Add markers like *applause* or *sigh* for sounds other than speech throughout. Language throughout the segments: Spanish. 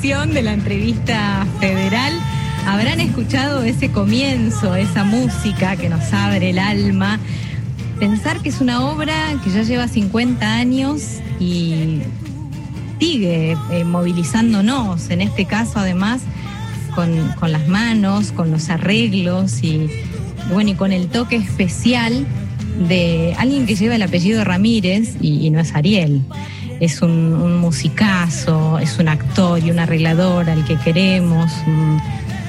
de la entrevista federal. Habrán escuchado ese comienzo, esa música que nos abre el alma. Pensar que es una obra que ya lleva 50 años y sigue eh, movilizándonos, en este caso además con, con, las manos, con los arreglos y bueno, y con el toque especial de alguien que lleva el apellido Ramírez y no es Ariel es un, musicazo, es un actor y un arreglador al que queremos,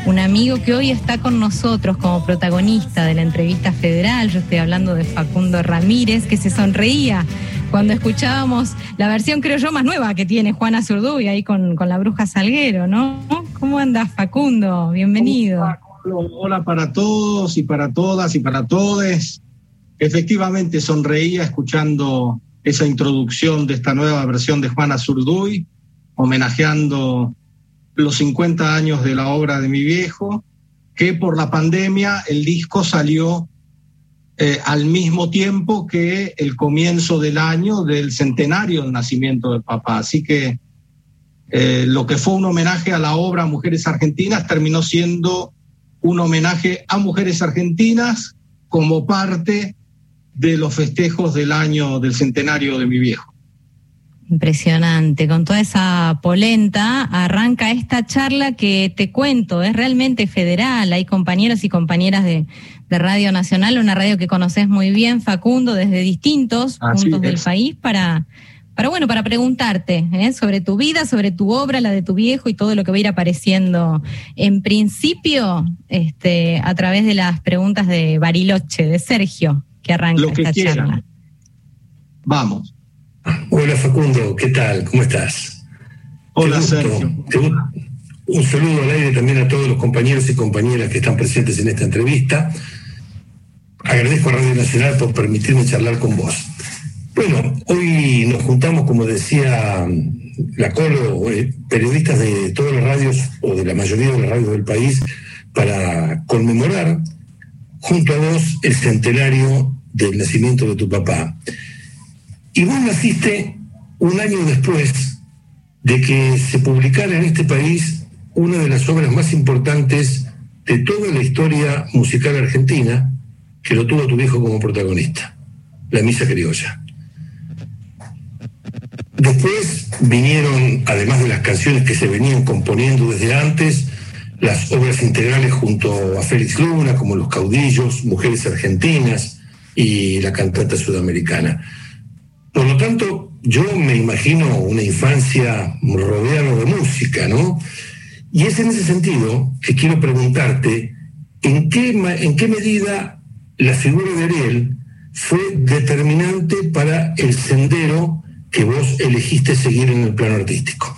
un, amigo que hoy está con nosotros como protagonista de la entrevista federal. Yo estoy hablando de Facundo Ramírez, que se sonreía cuando escuchábamos la versión, creo yo, más nueva que tiene Juana Zurduy ahí con, con la bruja Salguero, ¿no? ¿Cómo andas, Facundo? Bienvenido. Hola para todos y para todas y para todes. Efectivamente sonreía escuchando esa introducción de esta nueva versión de Juana Zurduy, homenajeando los 50 años de la obra de mi viejo, que por la pandemia el disco salió eh, al mismo tiempo que el comienzo del año del centenario del nacimiento del papá. Así que eh, lo que fue un homenaje a la obra Mujeres Argentinas terminó siendo un homenaje a mujeres argentinas como parte de los festejos del año del centenario de mi viejo. Impresionante, con toda esa polenta arranca esta charla que te cuento, es realmente federal, hay compañeros y compañeras de, de Radio Nacional, una radio que conoces muy bien, Facundo, desde distintos Así puntos es. del país para, para, bueno, para preguntarte ¿eh? sobre tu vida, sobre tu obra, la de tu viejo y todo lo que va a ir apareciendo. En principio, este, a través de las preguntas de Bariloche, de Sergio, que arranca lo que esta quieran. charla. Vamos. Hola Facundo, ¿qué tal? ¿Cómo estás? Hola Sergio. Un saludo al aire también a todos los compañeros y compañeras que están presentes en esta entrevista. Agradezco a Radio Nacional por permitirme charlar con vos. Bueno, hoy nos juntamos, como decía la Colo, eh, periodistas de todas las radios o de la mayoría de las radios del país para conmemorar junto a vos el centenario del nacimiento de tu papá. Y vos naciste un año después de que se publicara en este país una de las obras más importantes de toda la historia musical argentina, que lo tuvo tu viejo como protagonista, la Misa Criolla. Después vinieron, además de las canciones que se venían componiendo desde antes, las obras integrales junto a Félix Luna, como Los Caudillos, Mujeres Argentinas y la cantante sudamericana. Por lo tanto, yo me imagino una infancia rodeada de música, ¿no? Y es en ese sentido que quiero preguntarte, ¿en qué, en qué medida la figura de Ariel fue determinante para el sendero que vos elegiste seguir en el plano artístico?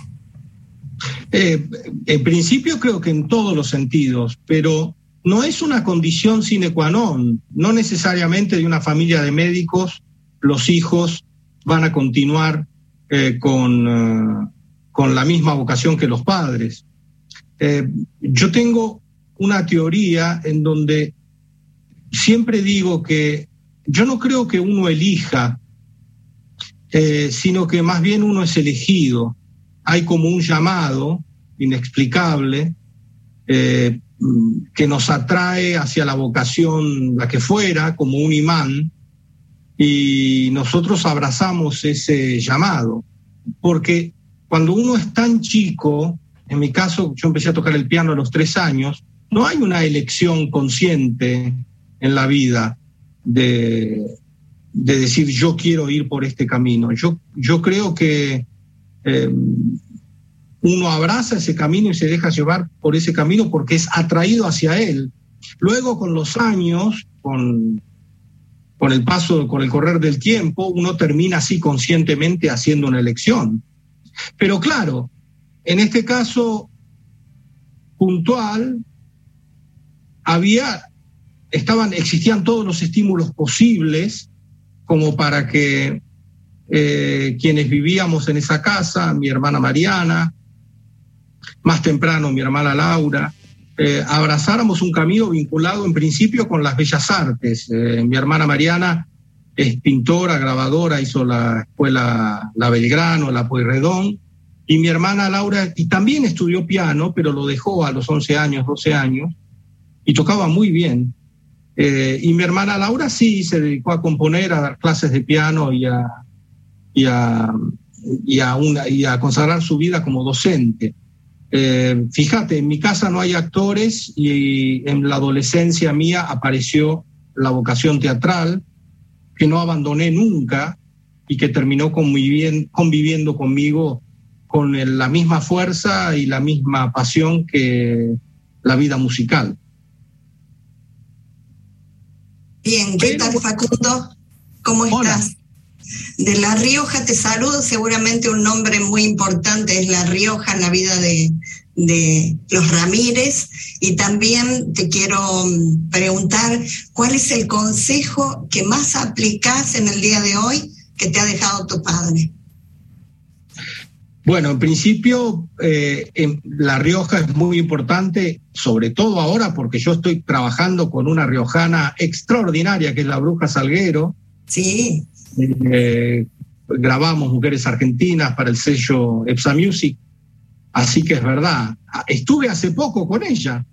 Eh, en principio creo que en todos los sentidos, pero no es una condición sine qua non, no necesariamente de una familia de médicos los hijos van a continuar eh, con, uh, con, la misma vocación que los padres. Eh, yo tengo una teoría en donde siempre digo que yo no creo que uno elija, eh, sino que más bien uno es elegido. Hay como un llamado inexplicable eh, que nos atrae hacia la vocación, la que fuera, como un imán, y nosotros abrazamos ese llamado, porque cuando uno es tan chico, en mi caso yo empecé a tocar el piano a los tres años, no hay una elección consciente en la vida de, de decir yo quiero ir por este camino. Yo, yo creo que eh, uno abraza ese camino y se deja llevar por ese camino porque es atraído hacia él. Luego con los años, con, con el paso, con el correr del tiempo, uno termina así conscientemente haciendo una elección. Pero claro, en este caso puntual, había, estaban, existían todos los estímulos posibles como para que eh, quienes vivíamos en esa casa, mi hermana Mariana, más temprano mi hermana Laura, eh, abrazáramos un camino vinculado en principio con las bellas artes. Eh, mi hermana Mariana es pintora, grabadora, hizo la escuela La Belgrano, la Pueyrredón, Y mi hermana Laura, y también estudió piano, pero lo dejó a los 11 años, 12 años, y tocaba muy bien. Eh, y mi hermana Laura sí se dedicó a componer, a dar clases de piano y a, y a, y a, una, y a consagrar su vida como docente. Eh, fíjate, en mi casa no hay actores y en la adolescencia mía apareció la vocación teatral, que no abandoné nunca y que terminó conviviendo conmigo con la misma fuerza y la misma pasión que la vida musical. Bien, ¿qué tal Facundo? ¿Cómo estás? De La Rioja te saludo, seguramente un nombre muy importante es La Rioja en la vida de, de los Ramírez y también te quiero mm, preguntar cuál es el consejo que más aplicas en el día de hoy que te ha dejado tu padre. Bueno, en principio, eh, en La Rioja es muy importante, sobre todo ahora porque yo estoy trabajando con una riojana extraordinaria que es la Bruja Salguero. Sí. Eh, grabamos Mujeres Argentinas para el sello EPSA Music, así que es verdad. Estuve hace poco con ella,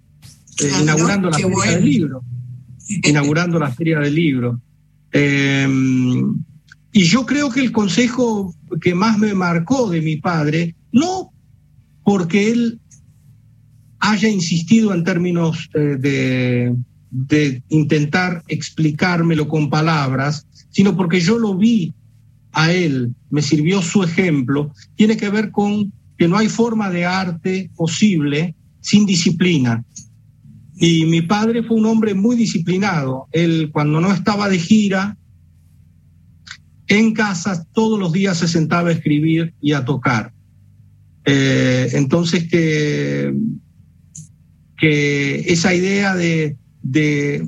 eh, *laughs* inaugurando la Feria del Libro. Inaugurando la Feria del Libro. Y yo creo que el consejo que más me marcó de mi padre, no porque él haya insistido en términos eh, de, de intentar explicármelo con palabras, sino porque yo lo vi a él, me sirvió su ejemplo, tiene que ver con que no hay forma de arte posible sin disciplina. Y mi padre fue un hombre muy disciplinado. Él cuando no estaba de gira, en casa todos los días se sentaba a escribir y a tocar. Eh, entonces que, que esa idea de, de,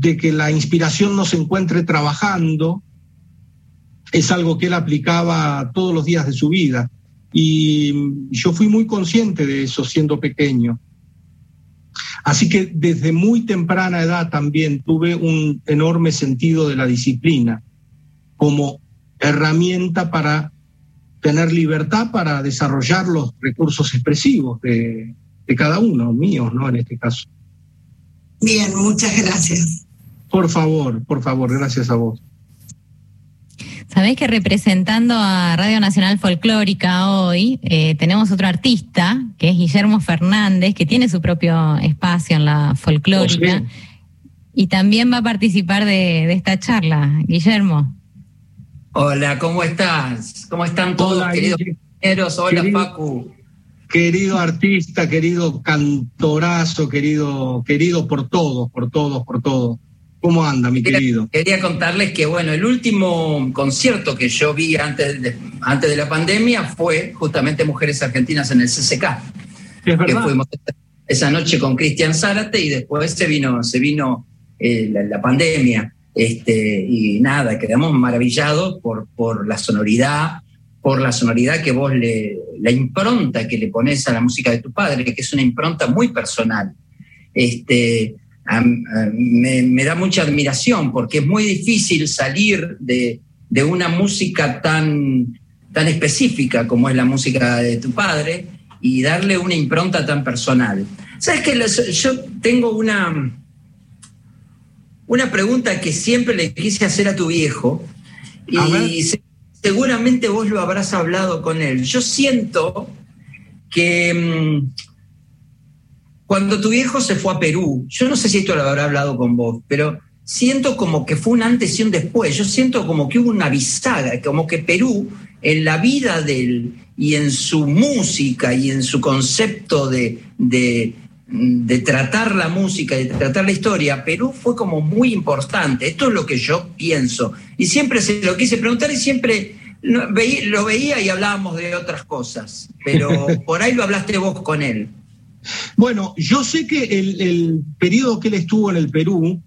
que la inspiración no se encuentre trabajando es algo que él aplicaba todos los días de su vida. Y yo fui muy consciente de eso siendo pequeño. Así que desde muy temprana edad también tuve un enorme sentido de la disciplina como herramienta para tener libertad para desarrollar los recursos expresivos de, cada uno, míos, ¿no? En este caso. Bien, muchas gracias. Por favor, por favor, gracias a vos. Sabés que representando a Radio Nacional Folclórica hoy eh, tenemos otro artista, que es Guillermo Fernández, que tiene su propio espacio en la folclórica. Y también va a participar de esta charla. Guillermo. Hola, ¿cómo estás? ¿Cómo están todos, queridos compañeros? Hola, Pacu. Querido artista, querido cantorazo, querido, querido por todos, por todos, por todos. ¿Cómo anda, mi querido? Quería contarles que, bueno, el último concierto que yo vi antes de, antes de la pandemia fue justamente Mujeres Argentinas en el CCK. Es verdad. Que fuimos esa noche con Cristian Zárate y después se vino, se vino eh, la pandemia. Este, y nada, quedamos maravillados por, por la sonoridad, por la sonoridad que vos le, la impronta que le pones a la música de tu padre, que es una impronta muy personal. Este, me, da mucha admiración porque es muy difícil salir de, de, una música tan, tan específica como es la música de tu padre y darle una impronta tan personal. ¿Sabes que Yo tengo una, una pregunta que siempre le quise hacer a tu viejo y seguramente vos lo habrás hablado con él. Yo siento que mm, cuando tu viejo se fue a Perú, yo no sé si esto lo habrá hablado con vos, pero siento como que fue un antes y un después. Yo siento como que hubo una bisagra, como que Perú en la vida de él y en su música y en su concepto de, de de tratar la música, de tratar la historia, Perú fue como muy importante. Esto es lo que yo pienso. Y siempre se lo quise preguntar y siempre lo veía y hablábamos de otras cosas. Pero *laughs* por ahí lo hablaste vos con él. Bueno, yo sé que el, periodo que él estuvo en el Perú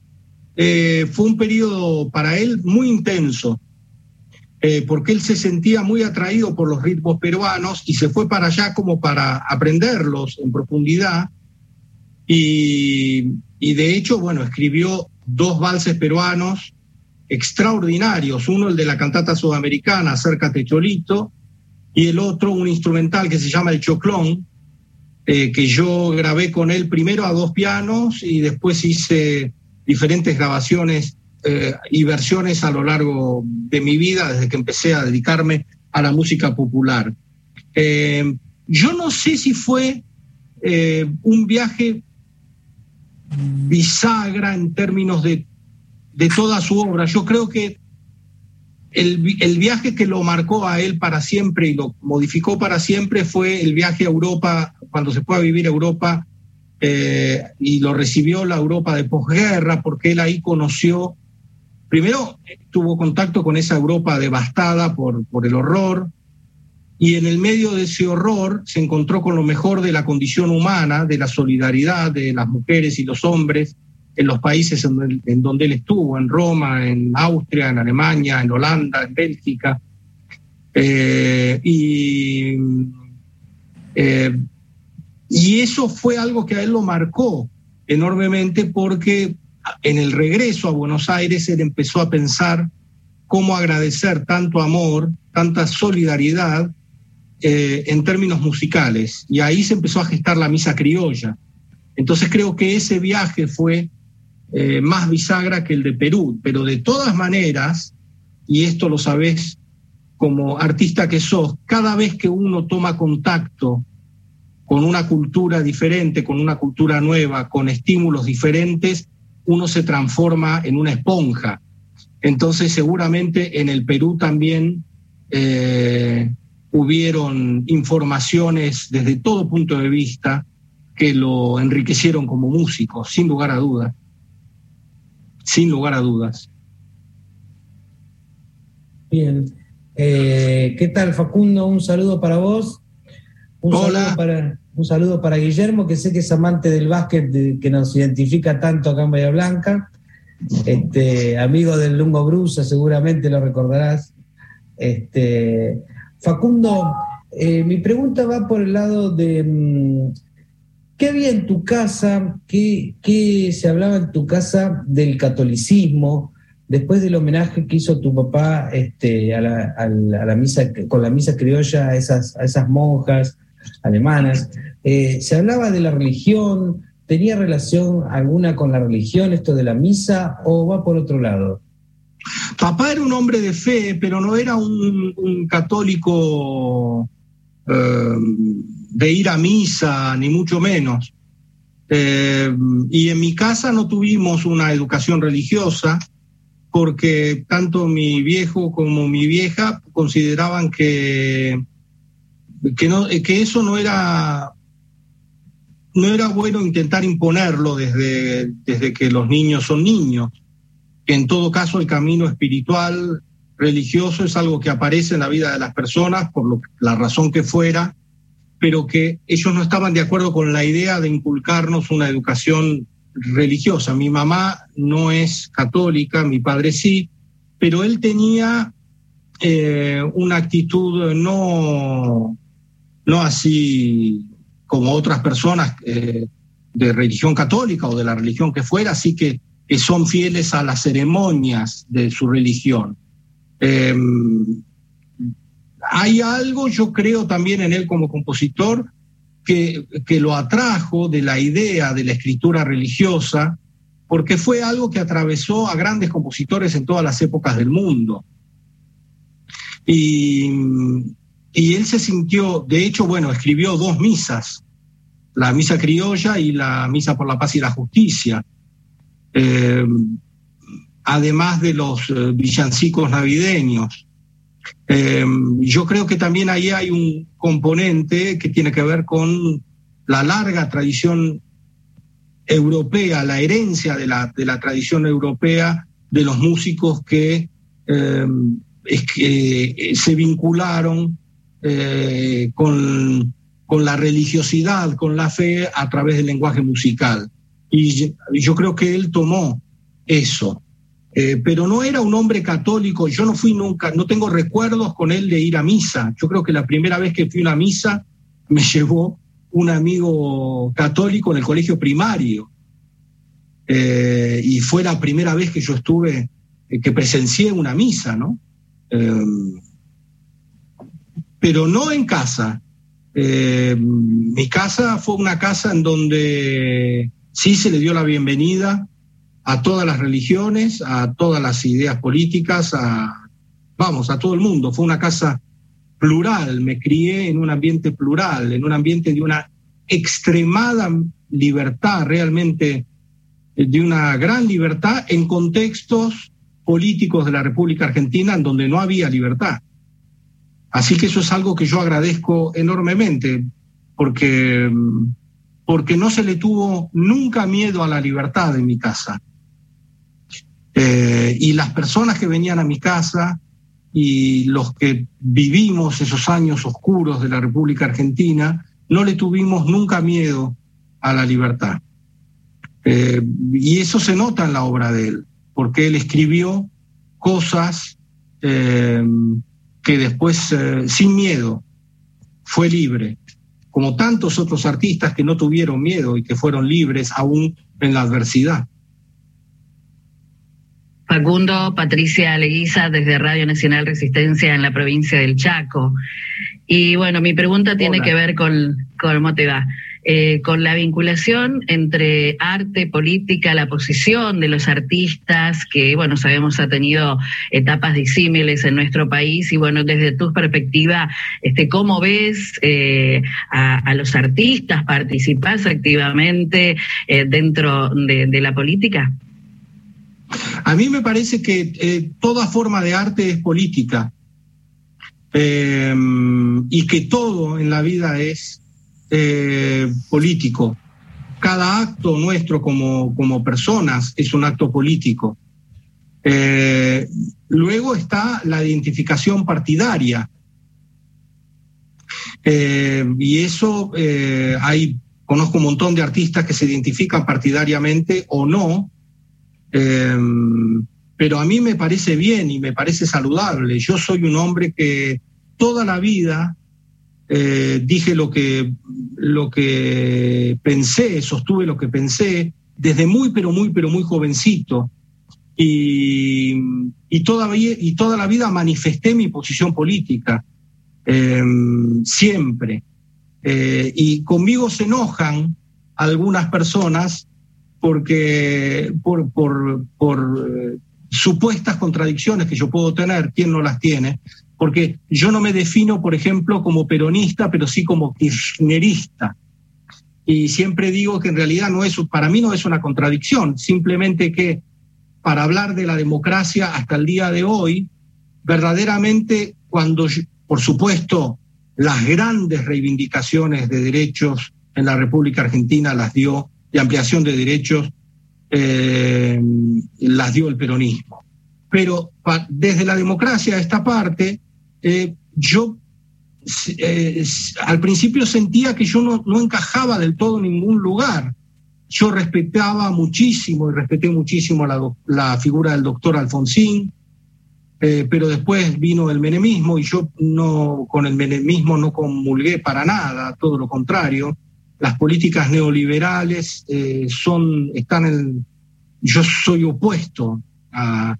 eh, fue un periodo para él muy intenso, eh, porque él se sentía muy atraído por los ritmos peruanos y se fue para allá como para aprenderlos en profundidad y, de hecho, bueno, escribió dos valses peruanos extraordinarios, uno el de la cantata sudamericana, Acércate Cholito, y el otro un instrumental que se llama El Choclón, eh, que yo grabé con él primero a dos pianos y después hice diferentes grabaciones eh, y versiones a lo largo de mi vida desde que empecé a dedicarme a la música popular. Eh, yo no sé si fue un viaje bisagra en términos de, de toda su obra. Yo creo que el, viaje que lo marcó a él para siempre y lo modificó para siempre fue el viaje a Europa, cuando se fue a vivir a Europa eh, y lo recibió la Europa de posguerra, porque él ahí conoció, primero tuvo contacto con esa Europa devastada por, por el horror, y en el medio de ese horror se encontró con lo mejor de la condición humana, de la solidaridad de las mujeres y los hombres, en los países en, donde él estuvo, en Roma, en Austria, en Alemania, en Holanda, en Bélgica. Eh, y, eh, y eso fue algo que a él lo marcó enormemente porque en el regreso a Buenos Aires él empezó a pensar cómo agradecer tanto amor, tanta solidaridad eh, en términos musicales. Y ahí se empezó a gestar la misa criolla. Entonces creo que ese viaje fue eh, más bisagra que el de Perú, pero de todas maneras, y esto lo sabes como artista que sos, cada vez que uno toma contacto con una cultura diferente, con una cultura nueva, con estímulos diferentes, uno se transforma en una esponja. Entonces seguramente en el Perú también eh, hubieron informaciones desde todo punto de vista que lo enriquecieron como músico, sin lugar a dudas sin lugar a dudas. Bien. Eh, ¿Qué tal, Facundo? Un saludo para vos. Un Hola. Saludo para, un saludo para Guillermo, que sé que es amante del básquet que nos identifica tanto acá en Bahía Blanca. Este, amigo del Lungo Brusa, seguramente lo recordarás. Este, Facundo, eh, mi pregunta va por el lado de mm, ¿Qué había en tu casa? ¿Qué, se hablaba en tu casa del catolicismo? Después del homenaje que hizo tu papá este, a, la, misa, con la misa criolla a esas, a esas monjas alemanas, eh, ¿se hablaba de la religión? ¿Tenía relación alguna con la religión esto de la misa o va por otro lado? Papá era un hombre de fe, pero no era un, católico eh, de ir a misa, ni mucho menos. Eh, y en mi casa no tuvimos una educación religiosa porque tanto mi viejo como mi vieja consideraban que, que, eso no era, no era bueno intentar imponerlo desde, desde que los niños son niños. En todo caso, el camino espiritual, religioso, es algo que aparece en la vida de las personas por lo, la razón que fuera pero que ellos no estaban de acuerdo con la idea de inculcarnos una educación religiosa. Mi mamá no es católica, mi padre sí, pero él tenía eh, una actitud no, no así como otras personas eh, de religión católica o de la religión que fuera, así que, son fieles a las ceremonias de su religión. Em, hay algo, yo creo también en él como compositor, que, que lo atrajo de la idea de la escritura religiosa, porque fue algo que atravesó a grandes compositores en todas las épocas del mundo. Y, y, él se sintió, de hecho, bueno, escribió dos misas, la misa criolla y la misa por la paz y la justicia, eh, además de los eh, villancicos navideños. Em, yo creo que también ahí hay un componente que tiene que ver con la larga tradición europea, la herencia de la, de la tradición europea de los músicos que, eh, se vincularon eh, con, con, la religiosidad, con la fe a través del lenguaje musical. Y yo creo que él tomó eso. Eh, pero no era un hombre católico, yo no fui nunca, no tengo recuerdos con él de ir a misa. Yo creo que la primera vez que fui a una misa me llevó un amigo católico en el colegio primario. Eh, y fue la primera vez que yo estuve, eh, que presencié una misa, ¿no? pero no en casa. Eh, mi casa fue una casa en donde sí se le dio la bienvenida a todas las religiones, a todas las ideas políticas, a, vamos, a todo el mundo. Fue una casa plural, me crié en un ambiente plural, en un ambiente de una extremada libertad, realmente de una gran libertad en contextos políticos de la República Argentina en donde no había libertad. Así que eso es algo que yo agradezco enormemente, porque, porque no se le tuvo nunca miedo a la libertad en mi casa. Eh, y las personas que venían a mi casa y los que vivimos esos años oscuros de la República Argentina, no le tuvimos nunca miedo a la libertad. Eh, y eso se nota en la obra de él porque él escribió cosas eh, que después, sin miedo, fue libre, como tantos otros artistas que no tuvieron miedo y que fueron libres aún en la adversidad. Facundo, Patricia Leguiza desde Radio Nacional Resistencia en la provincia del Chaco. Y bueno, mi pregunta tiene que ver con, con cómo te va. Eh, con la vinculación entre arte, política, la posición de los artistas, que, bueno, sabemos ha tenido etapas disímiles en nuestro país, y bueno, desde tu perspectiva, este, ¿cómo ves eh, a, los artistas? ¿Participás activamente eh, dentro de, la política? A mí me parece que toda forma de arte es política y que todo en la vida es eh, político. Cada acto nuestro como, como personas es un acto político. Eh, luego está la identificación partidaria. Eh, y eso hay, conozco un montón de artistas que se identifican partidariamente o no, pero a mí me parece bien y me parece saludable. Yo soy un hombre que toda la vida eh, dije lo que, lo que pensé, sostuve lo que pensé desde muy, pero muy, pero muy jovencito. Y, y, todavía, y toda la vida manifesté mi posición política, em, siempre. Eh, y conmigo se enojan algunas personas porque por, por, por eh, supuestas contradicciones que yo puedo tener, ¿quién no las tiene? Porque yo no me defino, por ejemplo, como peronista, pero sí como kirchnerista. Y siempre digo que en realidad no es, para mí no es una contradicción, simplemente que para hablar de la democracia hasta el día de hoy, verdaderamente cuando, por supuesto, las grandes reivindicaciones de derechos en la República Argentina las dio, de ampliación de derechos, eh, las dio el peronismo. Pero desde la democracia, esta parte, eh, yo eh, al principio sentía que yo no, encajaba del todo en ningún lugar. Yo respetaba muchísimo y respeté muchísimo la, figura del doctor Alfonsín, eh, pero después vino el menemismo y yo no con el menemismo no comulgué para nada, todo lo contrario. Las políticas neoliberales son, están en, yo soy opuesto a,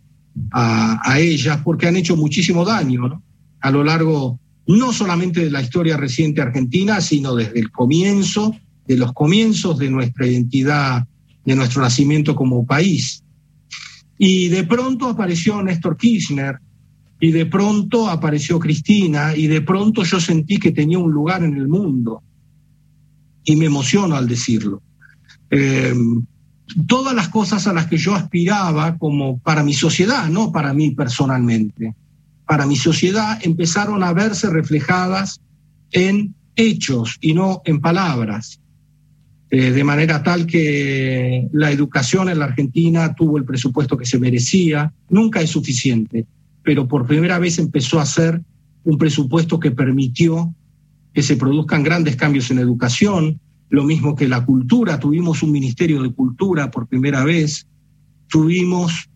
a, ellas porque han hecho muchísimo daño. ¿no? A lo largo no solamente de la historia reciente argentina, sino desde el comienzo, de los comienzos de nuestra identidad, de nuestro nacimiento como país. Y de pronto apareció Néstor Kirchner, y de pronto apareció Cristina, y de pronto yo sentí que tenía un lugar en el mundo. Y me emociono al decirlo. Em, todas las cosas a las que yo aspiraba como para mi sociedad, no para mí personalmente para mi sociedad empezaron a verse reflejadas en hechos y no en palabras. Eh, de manera tal que la educación en la Argentina tuvo el presupuesto que se merecía, nunca es suficiente, pero por primera vez empezó a ser un presupuesto que permitió que se produzcan grandes cambios en educación, lo mismo que la cultura, tuvimos un Ministerio de Cultura por primera vez, tuvimos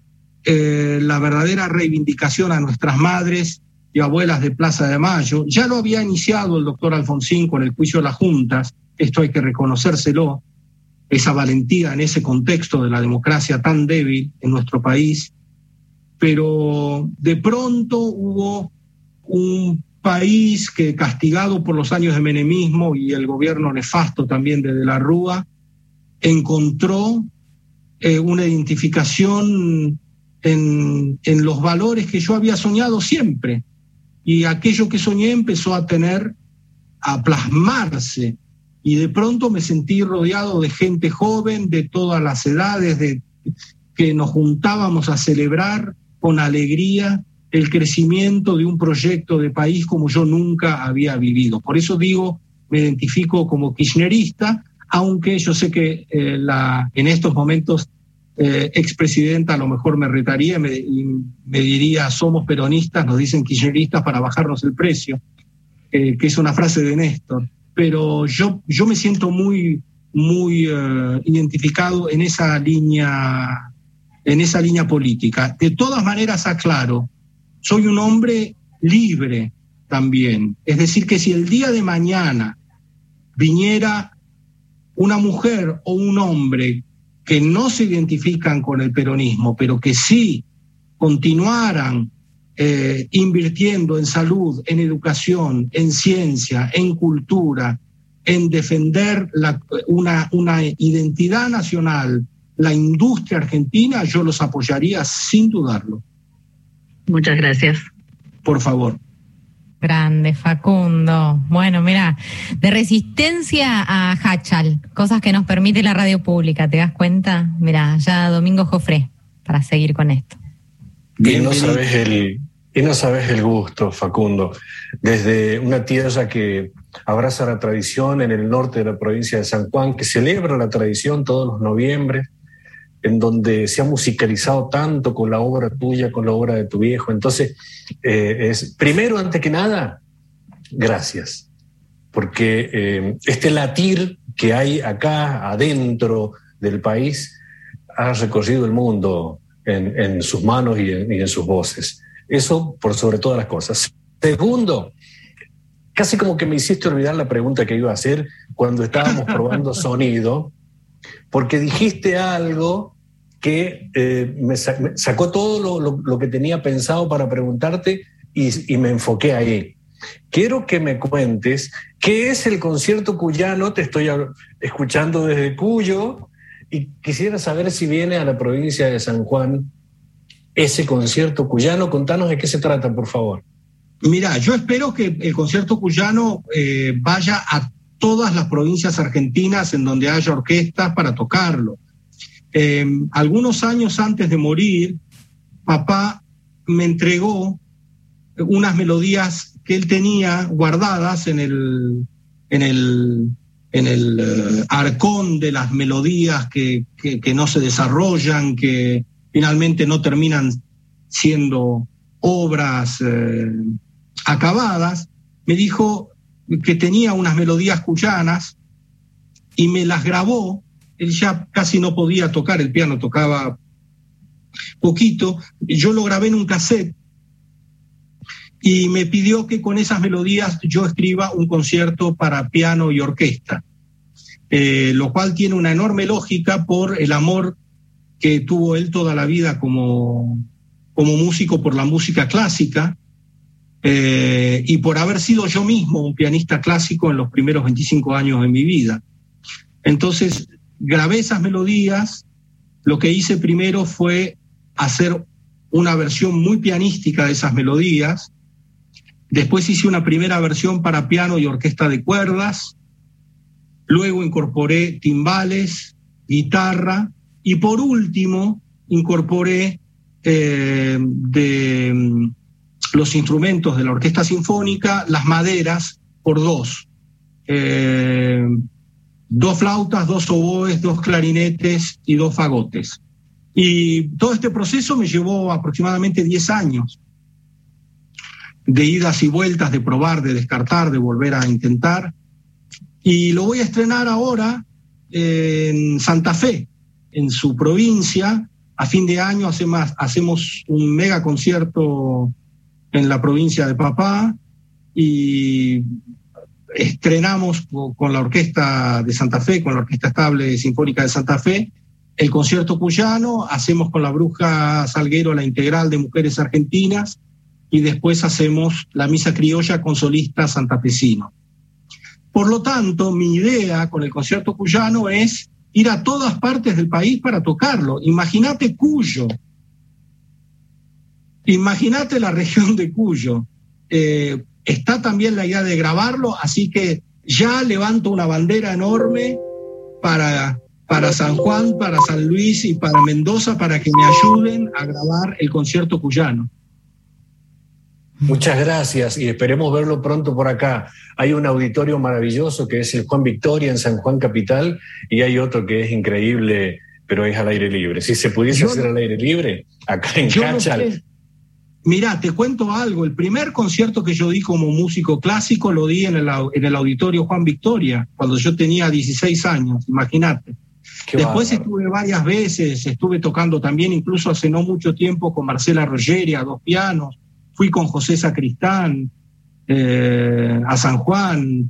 eh, la verdadera reivindicación a nuestras madres y abuelas de Plaza de Mayo. Ya lo había iniciado el doctor Alfonsín con el juicio de las juntas, esto hay que reconocérselo, esa valentía en ese contexto de la democracia tan débil en nuestro país, pero de pronto hubo un país que castigado por los años de menemismo y el gobierno nefasto también de la Rúa, encontró eh, una identificación en, en los valores que yo había soñado siempre. Y aquello que soñé empezó a tener, a plasmarse. Y de pronto me sentí rodeado de gente joven, de todas las edades, de, que nos juntábamos a celebrar con alegría el crecimiento de un proyecto de país como yo nunca había vivido. Por eso digo, me identifico como kirchnerista, aunque yo sé que eh, la, en estos momentos eh, expresidenta a lo mejor me retaría me, y me diría, somos peronistas, nos dicen kirchneristas para bajarnos el precio, eh, que es una frase de Néstor. Pero yo, yo me siento muy, muy eh, identificado en esa línea en esa línea política. De todas maneras, aclaro, soy un hombre libre también. Es decir, que si el día de mañana viniera una mujer o un hombre que no se identifican con el peronismo, pero que sí continuaran eh, invirtiendo en salud, en educación, en ciencia, en cultura, en defender la, una, una identidad nacional, la industria argentina, yo los apoyaría sin dudarlo. Muchas gracias. Por favor. Grande, Facundo. Bueno, mira, de resistencia a Hachal, cosas que nos permite la radio pública, ¿te das cuenta? Mira, ya Domingo Jofré, para seguir con esto. Y no sabes el, y no sabes el gusto, Facundo. Desde una tierra que abraza la tradición en el norte de la provincia de San Juan, que celebra la tradición todos los noviembre, en donde se ha musicalizado tanto con la obra tuya, con la obra de tu viejo. Entonces, eh, es, primero, antes que nada, gracias, porque eh, este latir que hay acá adentro del país ha recorrido el mundo en, sus manos y en, y en sus voces. Eso por sobre todas las cosas. Segundo, casi como que me hiciste olvidar la pregunta que iba a hacer cuando estábamos probando *laughs* sonido porque dijiste algo que eh, me, sacó todo lo, que tenía pensado para preguntarte y, me enfoqué ahí. Quiero que me cuentes qué es el concierto cuyano, te estoy escuchando desde Cuyo y quisiera saber si viene a la provincia de San Juan ese concierto cuyano. Contanos de qué se trata, por favor. Mira, yo espero que el concierto cuyano eh, vaya a todas las provincias argentinas en donde haya orquestas para tocarlo. Eh, algunos años antes de morir, papá me entregó unas melodías que él tenía guardadas en el, en el, en el eh, arcón de las melodías que, que, no se desarrollan, que finalmente no terminan siendo obras eh, acabadas. Me dijo, que tenía unas melodías cuyanas y me las grabó. Él ya casi no podía tocar el piano, tocaba poquito. Yo lo grabé en un cassette y me pidió que con esas melodías yo escriba un concierto para piano y orquesta, eh, lo cual tiene una enorme lógica por el amor que tuvo él toda la vida como, como músico por la música clásica eh, y por haber sido yo mismo un pianista clásico en los primeros 25 años de mi vida. Entonces, grabé esas melodías, lo que hice primero fue hacer una versión muy pianística de esas melodías, después hice una primera versión para piano y orquesta de cuerdas, luego incorporé timbales, guitarra y por último incorporé eh, de los instrumentos de la orquesta sinfónica, las maderas por dos. Eh, dos flautas, dos oboes, dos clarinetes y dos fagotes. Y todo este proceso me llevó aproximadamente 10 años de idas y vueltas, de probar, de descartar, de volver a intentar. Y lo voy a estrenar ahora en Santa Fe, en su provincia. A fin de año hacemos un mega concierto en la provincia de Papá y estrenamos con la Orquesta de Santa Fe, con la Orquesta Estable Sinfónica de Santa Fe, el concierto cuyano, hacemos con la Bruja Salguero la integral de Mujeres Argentinas y después hacemos la misa criolla con solista santafesino. Por lo tanto, mi idea con el concierto cuyano es ir a todas partes del país para tocarlo. Imagínate Cuyo, imagínate la región de Cuyo. Eh, está también la idea de grabarlo, así que ya levanto una bandera enorme para, para San Juan, para San Luis y para Mendoza para que me ayuden a grabar el concierto cuyano. Muchas gracias y esperemos verlo pronto por acá. Hay un auditorio maravilloso que es el Juan Victoria en San Juan Capital y hay otro que es increíble, pero es al aire libre. Si se pudiese hacer al aire libre, acá en Cachal. Mira, te cuento algo. El primer concierto que yo di como músico clásico lo di en el, en el auditorio Juan Victoria, cuando yo tenía 16 años, imagínate. Después estuve varias veces, estuve tocando también, incluso hace no mucho tiempo, con Marcela Rogeri a dos pianos fui con José Sacristán eh, a San Juan.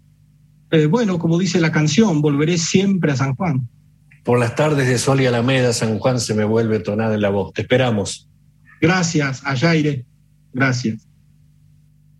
Eh, bueno, como dice la canción, volveré siempre a San Juan. Por las tardes de Sol y Alameda, San Juan se me vuelve tonada en la voz. Te esperamos. Gracias, Ayaire. Gracias.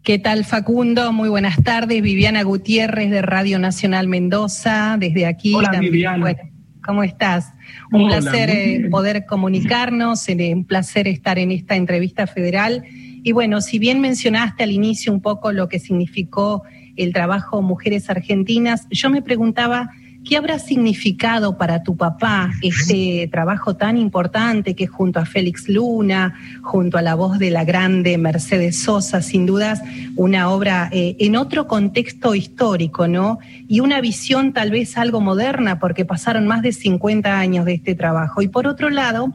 ¿Qué tal Facundo? Muy buenas tardes. Viviana Gutiérrez de Radio Nacional Mendoza, desde aquí. Hola Viviana. ¿Cómo estás? Un placer eh, poder comunicarnos, un placer estar en esta entrevista federal y bueno, si bien mencionaste al inicio un poco lo que significó el trabajo Mujeres Argentinas, yo me preguntaba, ¿qué habrá significado para tu papá este trabajo tan importante que junto a Félix Luna, junto a la voz de la grande Mercedes Sosa, sin dudas, una obra eh, en otro contexto histórico, ¿no? Y una visión tal vez algo moderna, porque pasaron más de 50 años de este trabajo. Y por otro lado,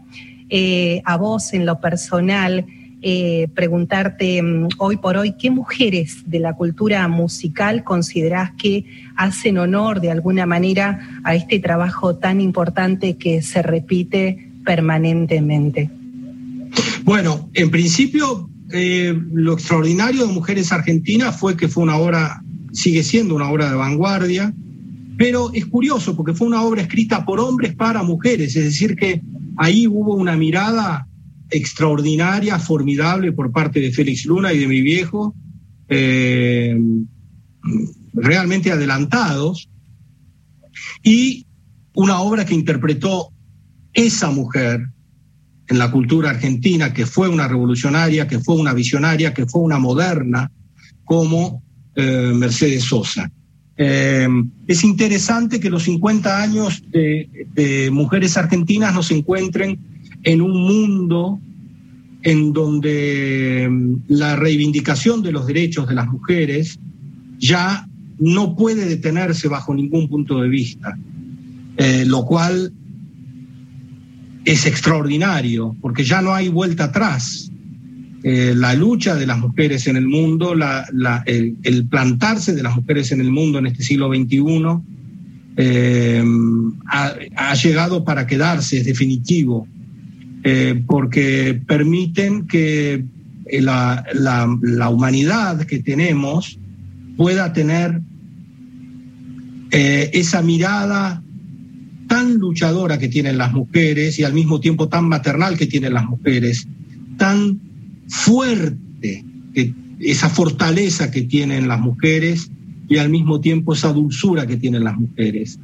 eh, a vos en lo personal, eh, preguntarte mm, hoy por hoy qué mujeres de la cultura musical considerás que hacen honor de alguna manera a este trabajo tan importante que se repite permanentemente. Bueno, en principio eh, lo extraordinario de Mujeres Argentinas fue que fue una obra, sigue siendo una obra de vanguardia, pero es curioso porque fue una obra escrita por hombres para mujeres, es decir, que ahí hubo una mirada extraordinaria, formidable por parte de Félix Luna y de mi viejo, eh, realmente adelantados, y una obra que interpretó esa mujer en la cultura argentina, que fue una revolucionaria, que fue una visionaria, que fue una moderna, como eh, Mercedes Sosa. Eh, es interesante que los 50 años de, mujeres argentinas nos encuentren en un mundo en donde mm, la reivindicación de los derechos de las mujeres ya no puede detenerse bajo ningún punto de vista, eh, lo cual es extraordinario, porque ya no hay vuelta atrás. Eh, la lucha de las mujeres en el mundo, el, plantarse de las mujeres en el mundo en este siglo XXI, eh, ha, llegado para quedarse, es definitivo. Eh, porque permiten que eh, la, la, humanidad que tenemos pueda tener eh, esa mirada tan luchadora que tienen las mujeres y al mismo tiempo tan maternal que tienen las mujeres, tan fuerte, que, esa fortaleza que tienen las mujeres y al mismo tiempo esa dulzura que tienen las mujeres.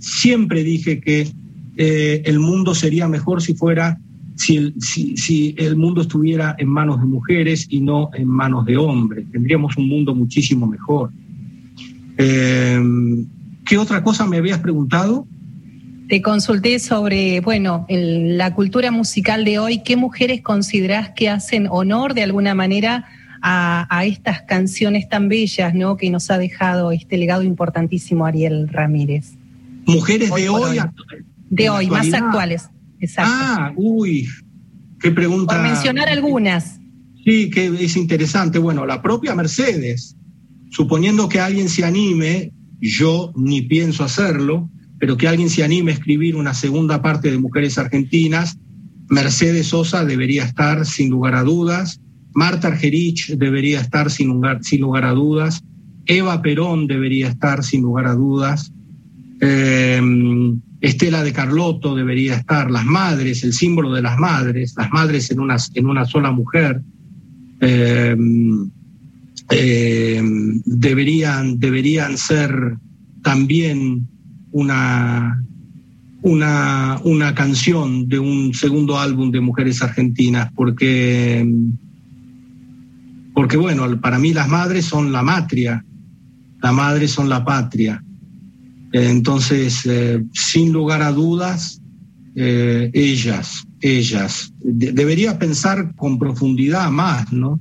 siempre dije que eh, el mundo sería mejor si fuera, si el, si, el mundo estuviera en manos de mujeres y no en manos de hombres. Tendríamos un mundo muchísimo mejor. Eh, ¿Qué otra cosa me habías preguntado? Te consulté sobre, bueno, la cultura musical de hoy. ¿Qué mujeres considerás que hacen honor de alguna manera a, a, estas canciones tan bellas, ¿no? Que nos ha dejado este legado importantísimo Ariel Ramírez. Mujeres de hoy, de hoy, más actuales. Exacto. Ah, uy, qué pregunta. Por mencionar algunas. Sí, que es interesante. Bueno, la propia Mercedes, suponiendo que alguien se anime, yo ni pienso hacerlo, pero que alguien se anime a escribir una segunda parte de Mujeres Argentinas, Mercedes Sosa debería estar sin lugar a dudas, Marta Argerich debería estar sin lugar, sin lugar a dudas, Eva Perón debería estar sin lugar a dudas. Eh, Estela de Carlotto debería estar, las madres, el símbolo de las madres, las madres en una, en una sola mujer. deberían, deberían ser también una, una, una canción de un segundo álbum de Mujeres Argentinas, porque, porque bueno, para mí las madres son la matria, la madre son la patria. Entonces, eh, sin lugar a dudas, eh, ellas, ellas, debería pensar con profundidad más, ¿no?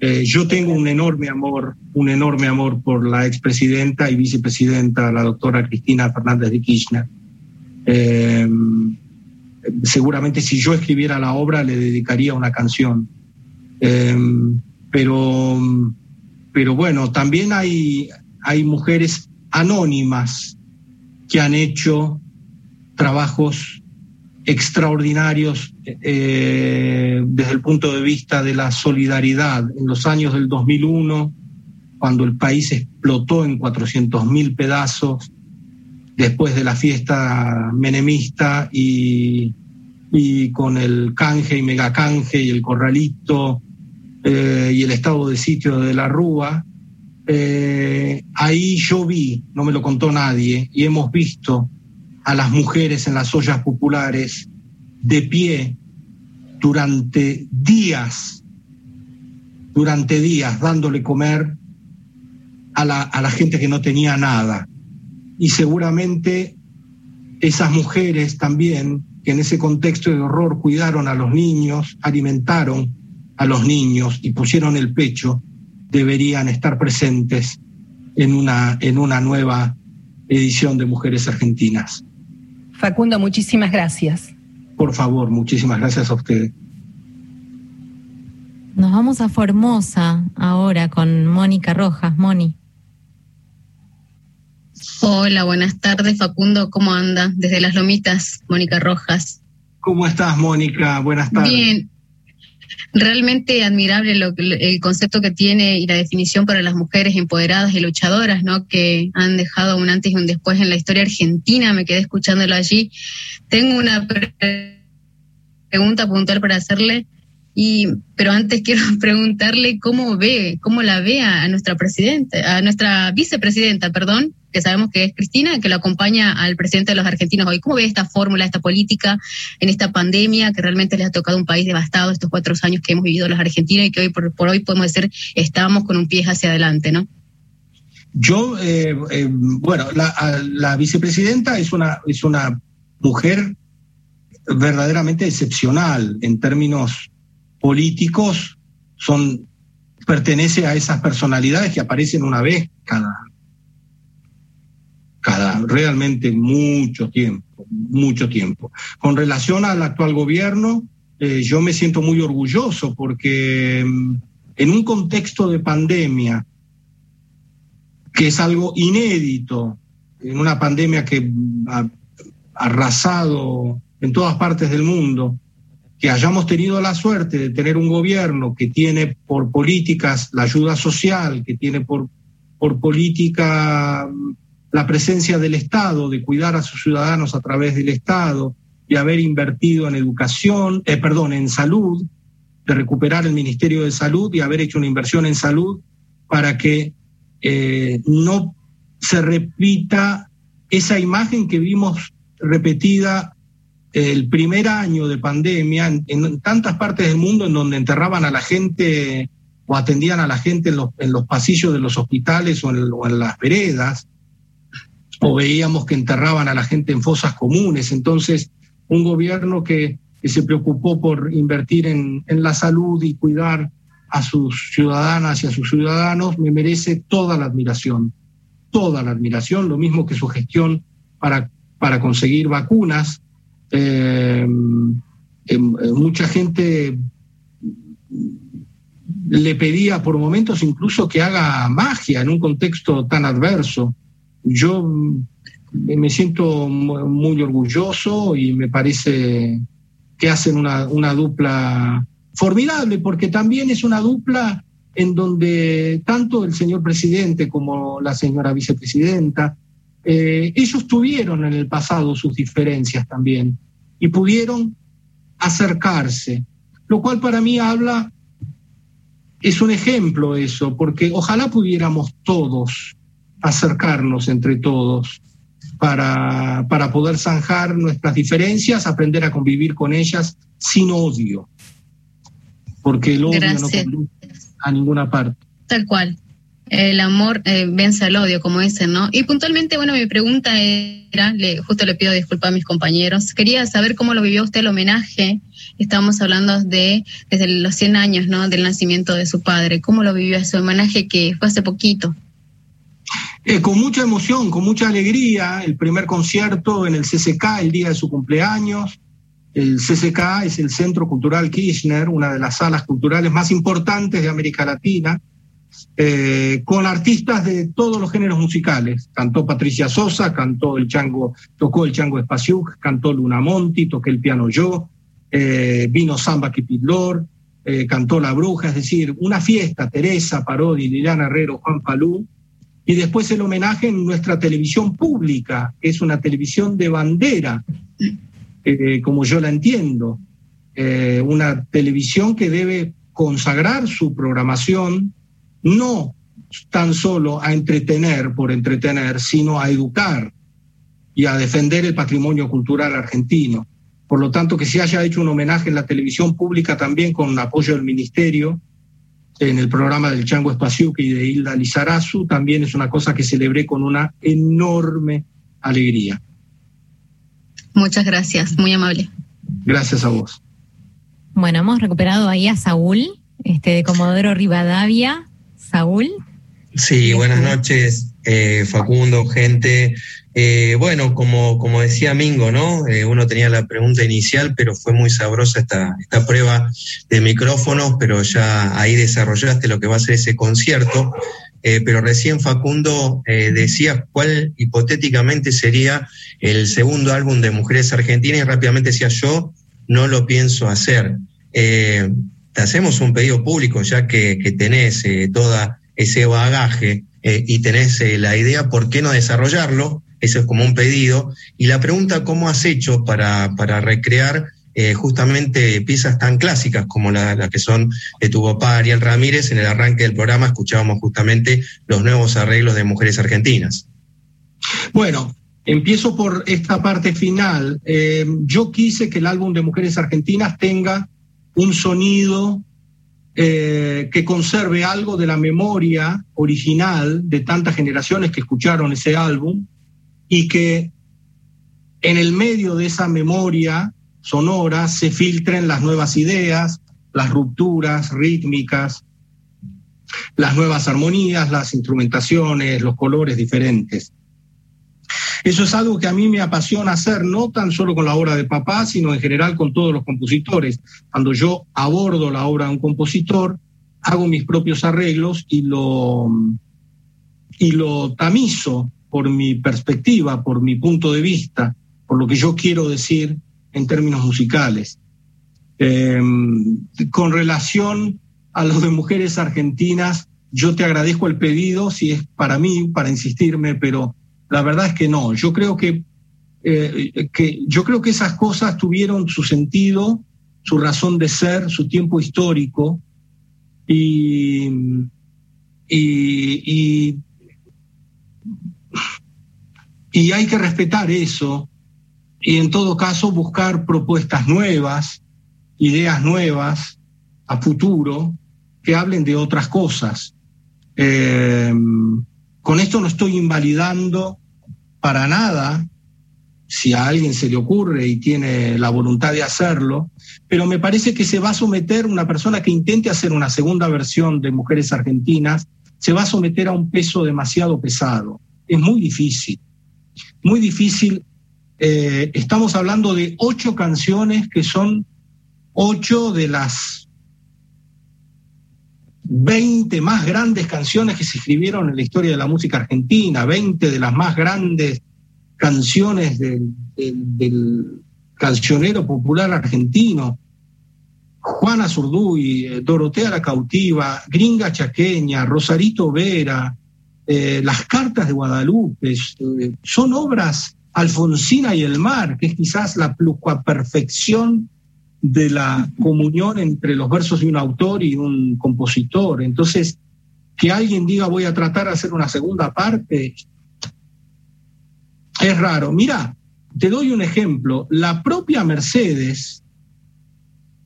Eh, yo tengo un enorme amor, un enorme amor por la expresidenta y vicepresidenta, la doctora Cristina Fernández de Kirchner. Eh, seguramente si yo escribiera la obra le dedicaría una canción. Eh, pero, pero bueno, también hay, hay mujeres anónimas que han hecho trabajos extraordinarios eh, desde el punto de vista de la solidaridad. En los años del 2001, cuando el país explotó en 400.000 pedazos, después de la fiesta menemista y, y con el canje y megacanje y el corralito eh, y el estado de sitio de la Rúa, eh, ahí yo vi, no me lo contó nadie, y hemos visto a las mujeres en las ollas populares de pie durante días, durante días, dándole comer a la, a la gente que no tenía nada. Y seguramente esas mujeres también, que en ese contexto de horror cuidaron a los niños, alimentaron a los niños y pusieron el pecho, deberían estar presentes en una, en una nueva edición de Mujeres Argentinas. Facundo, muchísimas gracias. Por favor, muchísimas gracias a ustedes. Nos vamos a Formosa ahora con Mónica Rojas. Moni. Hola, buenas tardes, Facundo. ¿Cómo anda? Desde las Lomitas, Mónica Rojas. ¿Cómo estás, Mónica? Buenas tardes. Bien, realmente admirable lo, el concepto que tiene y la definición para las mujeres empoderadas y luchadoras, ¿no? Que han dejado un antes y un después en la historia argentina. Me quedé escuchándolo allí. Tengo una pregunta puntual para hacerle. Y, pero antes *laughs* quiero preguntarle cómo ve, cómo la ve a nuestra presidenta, a nuestra vicepresidenta, perdón, que sabemos que es Cristina, que la acompaña al presidente de los argentinos hoy. ¿Cómo ve esta fórmula, esta política en esta pandemia que realmente les ha tocado un país devastado estos cuatro años que hemos vivido los argentinos y que hoy por, hoy podemos decir estamos con un pie hacia adelante, ¿no? Yo, eh, eh, bueno, la, la, vicepresidenta es una, es una mujer verdaderamente excepcional en términos políticos, son, pertenece a esas personalidades que aparecen una vez cada, cada realmente mucho tiempo, mucho tiempo. Con relación al actual gobierno, eh, yo me siento muy orgulloso porque mm, en un contexto de pandemia, que es algo inédito, en una pandemia que ha arrasado en todas partes del mundo, que hayamos tenido la suerte de tener un gobierno que tiene por políticas la ayuda social, que tiene por, por política mm, la presencia del Estado, de cuidar a sus ciudadanos a través del Estado, de haber invertido en educación, eh, perdón, en salud, de recuperar el Ministerio de Salud y haber hecho una inversión en salud para que eh, no se repita esa imagen que vimos repetida el primer año de pandemia en, tantas partes del mundo en donde enterraban a la gente o atendían a la gente en los, en los pasillos de los hospitales o en las veredas, o veíamos que enterraban a la gente en fosas comunes. Entonces, un gobierno que, se preocupó por invertir en, la salud y cuidar a sus ciudadanas y a sus ciudadanos me merece toda la admiración, toda la admiración, lo mismo que su gestión para, para conseguir vacunas. Eh, em, mucha gente le pedía por momentos incluso que haga magia en un contexto tan adverso. Yo me siento muy orgulloso y me parece que hacen una, dupla formidable, porque también es una dupla en donde tanto el señor presidente como la señora vicepresidenta, eh, ellos tuvieron en el pasado sus diferencias también y pudieron acercarse, lo cual para mí habla es un ejemplo eso, porque ojalá pudiéramos todos acercarnos entre todos para, para poder zanjar nuestras diferencias, aprender a convivir con ellas sin odio, porque el odio no conduce a ninguna parte. Tal cual. El amor eh, vence al odio, como dicen, ¿no? Y puntualmente, bueno, mi pregunta era, le, justo le pido disculpas a mis compañeros, quería saber cómo lo vivió usted el homenaje, estamos hablando de desde los 100 años, ¿no? Del nacimiento de su padre, ¿cómo lo vivió ese homenaje que fue hace poquito? Eh, con mucha emoción, con mucha alegría, el primer concierto en el CCK el día de su cumpleaños. El CCK es el Centro Cultural Kirchner, una de las salas culturales más importantes de América Latina, eh, con artistas de todos los géneros musicales. Cantó Patricia Sosa, cantó el chango, tocó el chango Espaciuc, cantó Luna Monti, toqué el piano yo, eh, vino Samba Kipidlor, cantó La Bruja, es decir, una fiesta, Teresa Parodi, Liliana Herrero, Juan Palú, y después el homenaje en nuestra televisión pública, que es una televisión de bandera, eh, como yo la entiendo, eh, una televisión que debe consagrar su programación no tan solo a entretener por entretener, sino a educar y a defender el patrimonio cultural argentino. Por lo tanto, que se haya hecho un homenaje en la televisión pública también con apoyo del Ministerio, en el programa del Chango Espaciuque y de Hilda Lizarazu, también es una cosa que celebré con una enorme alegría. Muchas gracias, muy amable. Gracias a vos. Bueno, hemos recuperado ahí a Saúl, este, de Comodoro Rivadavia. Saúl. Sí, buenas noches, eh, Facundo, gente. Eh, bueno, como, como decía Mingo, ¿no? Eh, uno tenía la pregunta inicial, pero fue muy sabrosa esta, esta prueba de micrófonos, pero ya ahí desarrollaste lo que va a ser ese concierto. Pero recién Facundo decía cuál hipotéticamente sería el segundo álbum de Mujeres Argentinas y rápidamente decía yo no lo pienso hacer. Te hacemos un pedido público ya que, tenés toda ese bagaje y tenés la idea, ¿por qué no desarrollarlo? Eso es como un pedido. Y la pregunta, ¿cómo has hecho para, para recrear eh, justamente piezas tan clásicas como las la que son de tu papá Ariel Ramírez? En el arranque del programa escuchábamos justamente los nuevos arreglos de Mujeres Argentinas. Bueno, empiezo por esta parte final. Eh, yo quise que el álbum de Mujeres Argentinas tenga un sonido eh, que conserve algo de la memoria original de tantas generaciones que escucharon ese álbum y que en el medio de esa memoria sonora se filtren las nuevas ideas, las rupturas rítmicas, las nuevas armonías, las instrumentaciones, los colores diferentes. Eso es algo que a mí me apasiona hacer, no tan solo con la obra de papá, sino en general con todos los compositores. Cuando yo abordo la obra de un compositor, hago mis propios arreglos y lo, y lo tamizo por mi perspectiva, por mi punto de vista, por lo que yo quiero decir en términos musicales. Em, con relación a lo de mujeres argentinas, yo te agradezco el pedido, si es para mí, para insistirme, pero la verdad es que no. Yo creo que, eh, que, yo creo que esas cosas tuvieron su sentido, su razón de ser, su tiempo histórico, y hay que respetar eso y en todo caso buscar propuestas nuevas, ideas nuevas a futuro que hablen de otras cosas. Eh, con esto no estoy invalidando para nada, si a alguien se le ocurre y tiene la voluntad de hacerlo, pero me parece que se va a someter una persona que intente hacer una segunda versión de Mujeres Argentinas, se va a someter a un peso demasiado pesado. Es muy difícil muy difícil. Eh, estamos hablando de ocho canciones que son ocho de las 20 más grandes canciones que se escribieron en la historia de la música argentina, 20 de las más grandes canciones del, cancionero popular argentino. Juana Zurduy, eh, Dorotea la Cautiva, Gringa Chaqueña, Rosarito Vera, eh, las cartas de Guadalupe, eh, son obras Alfonsina y el mar, que es quizás la perfección de la comunión entre los versos de un autor y un compositor. Entonces, que alguien diga voy a tratar de hacer una segunda parte, es raro. Mira, te doy un ejemplo. La propia Mercedes,